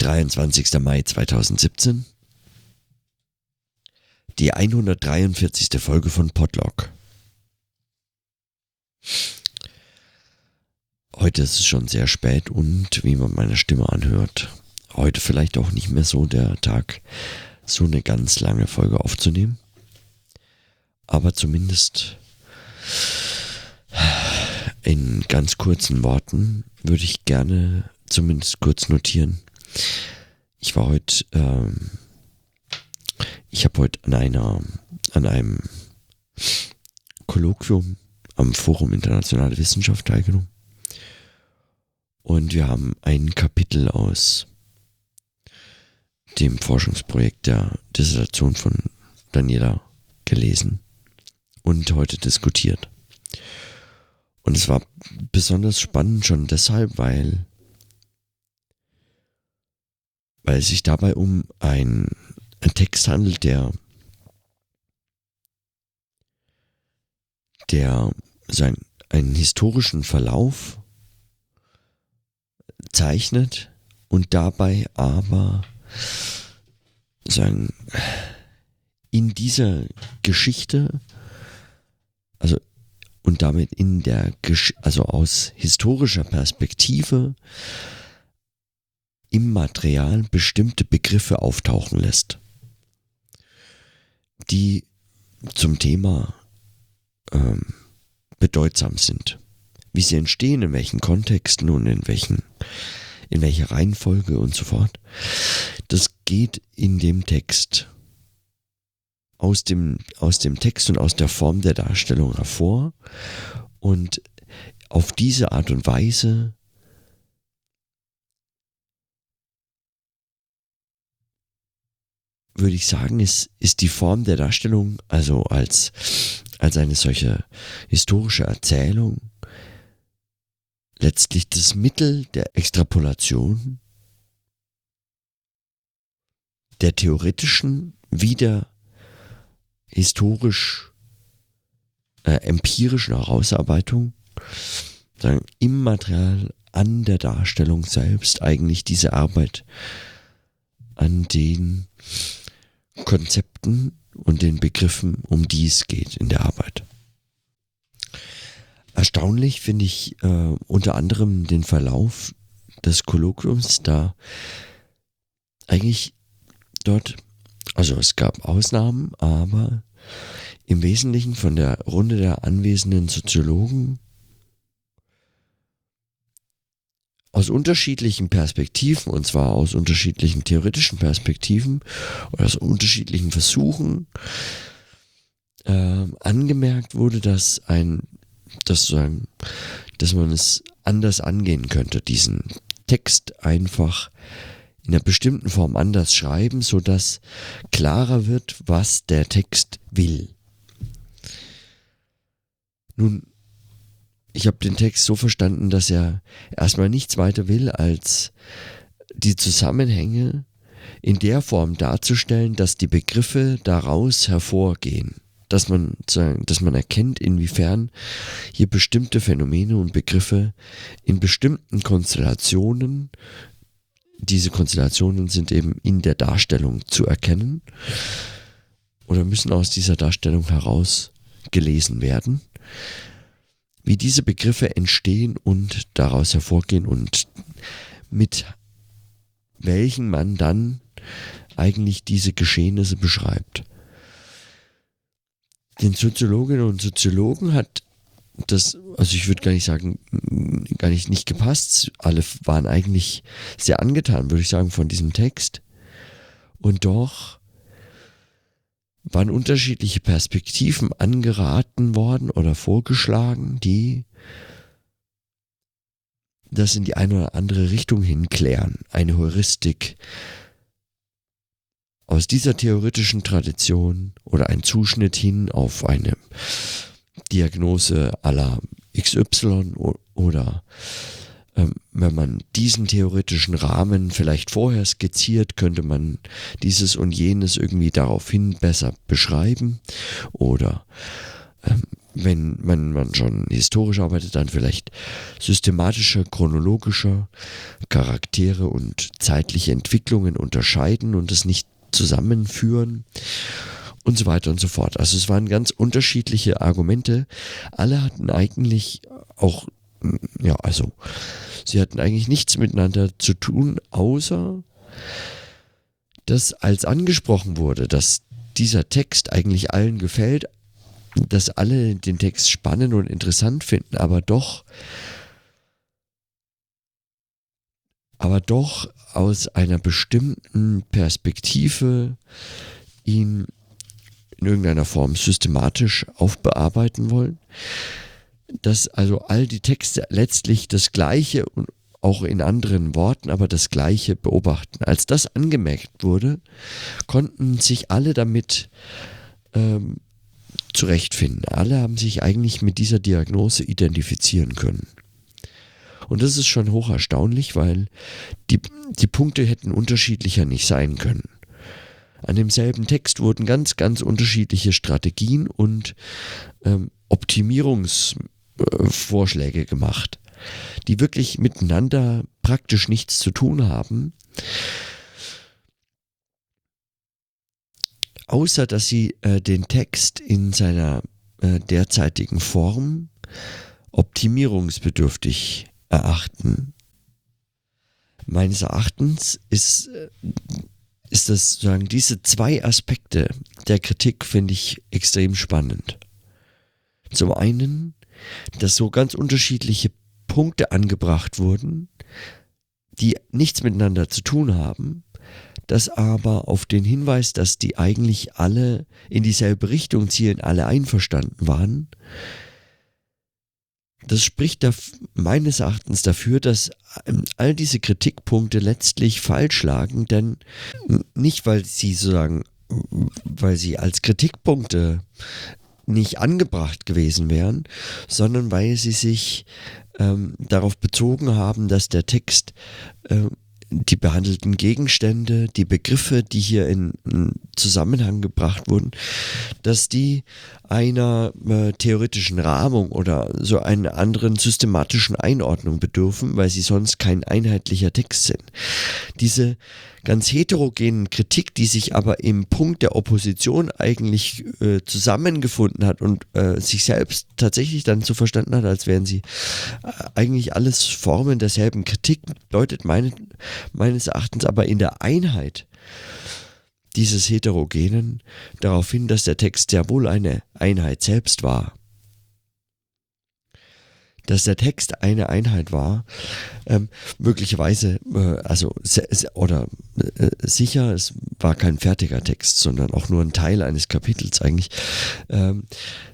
23. Mai 2017. Die 143. Folge von Podlog. Heute ist es schon sehr spät und wie man meine Stimme anhört, heute vielleicht auch nicht mehr so der Tag, so eine ganz lange Folge aufzunehmen. Aber zumindest in ganz kurzen Worten würde ich gerne zumindest kurz notieren. Ich war heute, ähm, ich habe heute an einer, an einem Kolloquium am Forum Internationale Wissenschaft teilgenommen. Und wir haben ein Kapitel aus dem Forschungsprojekt der Dissertation von Daniela gelesen und heute diskutiert. Und es war besonders spannend schon deshalb, weil, weil es sich dabei um ein, ein Text handelt, der, der sein, einen historischen Verlauf zeichnet und dabei aber sagen, in dieser Geschichte, also und damit in der, Gesch also aus historischer Perspektive im Material bestimmte Begriffe auftauchen lässt, die zum Thema ähm, bedeutsam sind. Wie sie entstehen, in welchen Kontexten und in welchen, in welcher Reihenfolge und so fort. Das geht in dem Text aus dem, aus dem Text und aus der Form der Darstellung hervor und auf diese Art und Weise würde ich sagen, ist, ist die Form der Darstellung, also als, als eine solche historische Erzählung, letztlich das Mittel der Extrapolation, der theoretischen wie der historisch äh, empirischen Herausarbeitung sagen, im Material an der Darstellung selbst eigentlich diese Arbeit an den Konzepten und den Begriffen, um die es geht in der Arbeit. Erstaunlich finde ich äh, unter anderem den Verlauf des Kolloquiums, da eigentlich dort also es gab Ausnahmen, aber im Wesentlichen von der Runde der anwesenden Soziologen aus unterschiedlichen Perspektiven, und zwar aus unterschiedlichen theoretischen Perspektiven oder aus unterschiedlichen Versuchen, äh, angemerkt wurde, dass ein, dass sozusagen, dass man es anders angehen könnte, diesen Text einfach in einer bestimmten Form anders schreiben, sodass klarer wird, was der Text will. Nun, ich habe den Text so verstanden, dass er erstmal nichts weiter will, als die Zusammenhänge in der Form darzustellen, dass die Begriffe daraus hervorgehen. Dass man, dass man erkennt, inwiefern hier bestimmte Phänomene und Begriffe in bestimmten Konstellationen diese Konstellationen sind eben in der Darstellung zu erkennen oder müssen aus dieser Darstellung heraus gelesen werden. Wie diese Begriffe entstehen und daraus hervorgehen und mit welchen man dann eigentlich diese Geschehnisse beschreibt. Den Soziologinnen und Soziologen hat das, also ich würde gar nicht sagen, gar nicht, nicht gepasst. Alle waren eigentlich sehr angetan, würde ich sagen, von diesem Text. Und doch waren unterschiedliche Perspektiven angeraten worden oder vorgeschlagen, die das in die eine oder andere Richtung hinklären. Eine Heuristik aus dieser theoretischen Tradition oder ein Zuschnitt hin auf eine Diagnose aller XY oder wenn man diesen theoretischen Rahmen vielleicht vorher skizziert, könnte man dieses und jenes irgendwie daraufhin besser beschreiben oder ähm, wenn man, man schon historisch arbeitet, dann vielleicht systematischer, chronologischer Charaktere und zeitliche Entwicklungen unterscheiden und es nicht zusammenführen und so weiter und so fort. Also es waren ganz unterschiedliche Argumente. Alle hatten eigentlich auch, ja, also sie hatten eigentlich nichts miteinander zu tun, außer dass als angesprochen wurde, dass dieser Text eigentlich allen gefällt, dass alle den Text spannend und interessant finden, aber doch, aber doch aus einer bestimmten Perspektive ihn in irgendeiner Form systematisch aufbearbeiten wollen, dass also all die Texte letztlich das Gleiche und auch in anderen Worten, aber das Gleiche beobachten. Als das angemerkt wurde, konnten sich alle damit ähm, zurechtfinden. Alle haben sich eigentlich mit dieser Diagnose identifizieren können. Und das ist schon hoch erstaunlich, weil die, die Punkte hätten unterschiedlicher nicht sein können. An demselben Text wurden ganz, ganz unterschiedliche Strategien und ähm, Optimierungsvorschläge gemacht, die wirklich miteinander praktisch nichts zu tun haben, außer dass sie äh, den Text in seiner äh, derzeitigen Form optimierungsbedürftig erachten. Meines Erachtens ist äh, ist das sozusagen diese zwei Aspekte der Kritik finde ich extrem spannend. Zum einen, dass so ganz unterschiedliche Punkte angebracht wurden, die nichts miteinander zu tun haben, das aber auf den Hinweis, dass die eigentlich alle in dieselbe Richtung zielen, alle einverstanden waren, das spricht da meines Erachtens dafür, dass ähm, all diese Kritikpunkte letztlich falsch lagen, denn nicht, weil sie sozusagen, weil sie als Kritikpunkte nicht angebracht gewesen wären, sondern weil sie sich ähm, darauf bezogen haben, dass der Text äh, die behandelten Gegenstände, die Begriffe, die hier in, Zusammenhang gebracht wurden, dass die einer äh, theoretischen Rahmung oder so einer anderen systematischen Einordnung bedürfen, weil sie sonst kein einheitlicher Text sind. Diese ganz heterogenen Kritik, die sich aber im Punkt der Opposition eigentlich äh, zusammengefunden hat und äh, sich selbst tatsächlich dann so verstanden hat, als wären sie äh, eigentlich alles Formen derselben Kritik, deutet meine, meines Erachtens aber in der Einheit dieses Heterogenen darauf hin, dass der Text sehr wohl eine Einheit selbst war dass der Text eine Einheit war. Ähm, möglicherweise, äh, also oder äh, sicher, es war kein fertiger Text, sondern auch nur ein Teil eines Kapitels eigentlich. Ähm,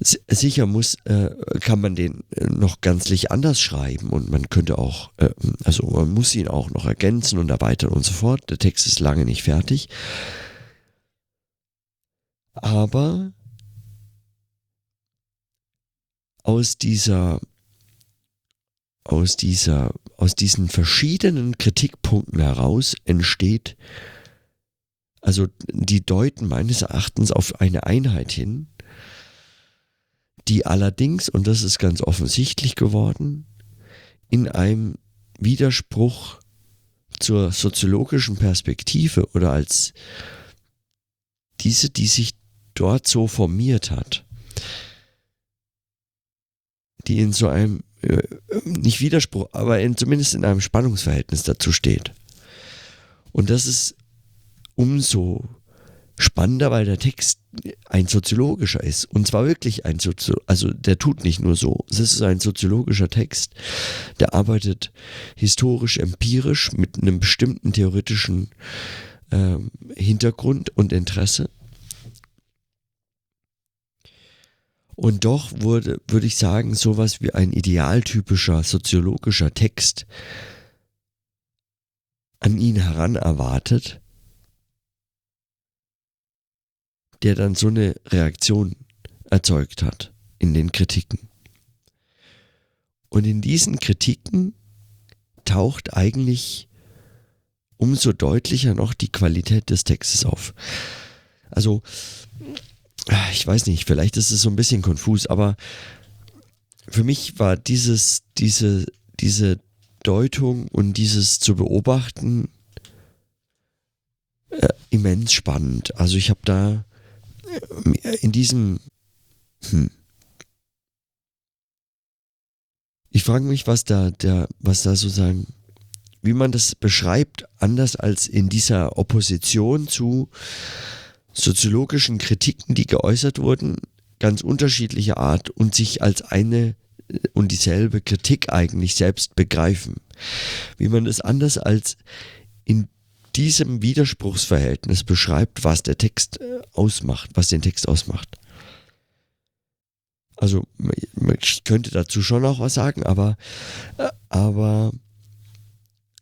sicher muss, äh, kann man den äh, noch ganzlich anders schreiben und man könnte auch, äh, also man muss ihn auch noch ergänzen und erweitern und so fort. Der Text ist lange nicht fertig. Aber aus dieser aus dieser, aus diesen verschiedenen Kritikpunkten heraus entsteht, also die deuten meines Erachtens auf eine Einheit hin, die allerdings, und das ist ganz offensichtlich geworden, in einem Widerspruch zur soziologischen Perspektive oder als diese, die sich dort so formiert hat, die in so einem nicht Widerspruch, aber in, zumindest in einem Spannungsverhältnis dazu steht. Und das ist umso spannender, weil der Text ein soziologischer ist. Und zwar wirklich ein Sozio also der tut nicht nur so. Es ist ein soziologischer Text, der arbeitet historisch, empirisch mit einem bestimmten theoretischen äh, Hintergrund und Interesse. Und doch wurde, würde ich sagen, sowas wie ein idealtypischer soziologischer Text an ihn heran erwartet, der dann so eine Reaktion erzeugt hat in den Kritiken. Und in diesen Kritiken taucht eigentlich umso deutlicher noch die Qualität des Textes auf. Also ich weiß nicht, vielleicht ist es so ein bisschen konfus, aber für mich war dieses, diese, diese Deutung und dieses zu beobachten äh, immens spannend. Also ich habe da äh, in diesem, hm, ich frage mich, was da, der, was da sozusagen, wie man das beschreibt, anders als in dieser Opposition zu soziologischen Kritiken, die geäußert wurden, ganz unterschiedlicher Art und sich als eine äh, und dieselbe Kritik eigentlich selbst begreifen. Wie man es anders als in diesem Widerspruchsverhältnis beschreibt, was der Text äh, ausmacht, was den Text ausmacht. Also ich könnte dazu schon auch was sagen, aber, äh, aber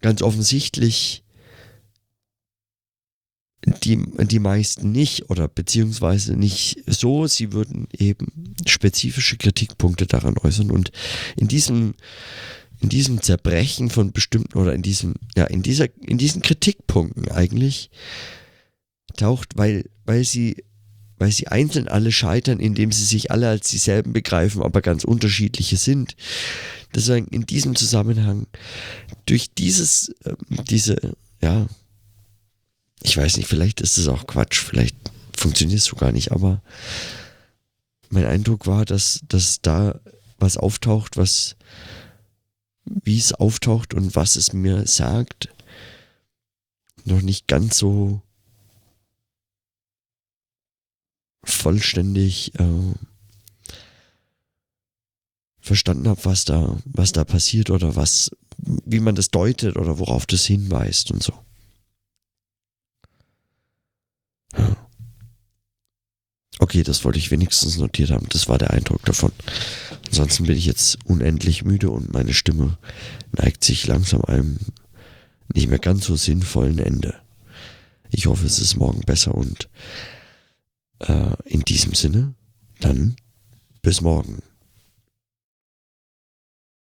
ganz offensichtlich die, die meisten nicht oder beziehungsweise nicht so. Sie würden eben spezifische Kritikpunkte daran äußern und in diesem in diesem Zerbrechen von bestimmten oder in diesem ja in dieser in diesen Kritikpunkten eigentlich taucht, weil weil sie weil sie einzeln alle scheitern, indem sie sich alle als dieselben begreifen, aber ganz unterschiedliche sind. Deswegen in diesem Zusammenhang durch dieses äh, diese ja ich weiß nicht, vielleicht ist es auch Quatsch, vielleicht funktioniert es so gar nicht, aber mein Eindruck war, dass, dass da was auftaucht, was, wie es auftaucht und was es mir sagt, noch nicht ganz so vollständig äh, verstanden habe, was da, was da passiert oder was, wie man das deutet oder worauf das hinweist und so. Okay, das wollte ich wenigstens notiert haben. Das war der Eindruck davon. Ansonsten bin ich jetzt unendlich müde und meine Stimme neigt sich langsam einem nicht mehr ganz so sinnvollen Ende. Ich hoffe, es ist morgen besser und äh, in diesem Sinne, dann bis morgen.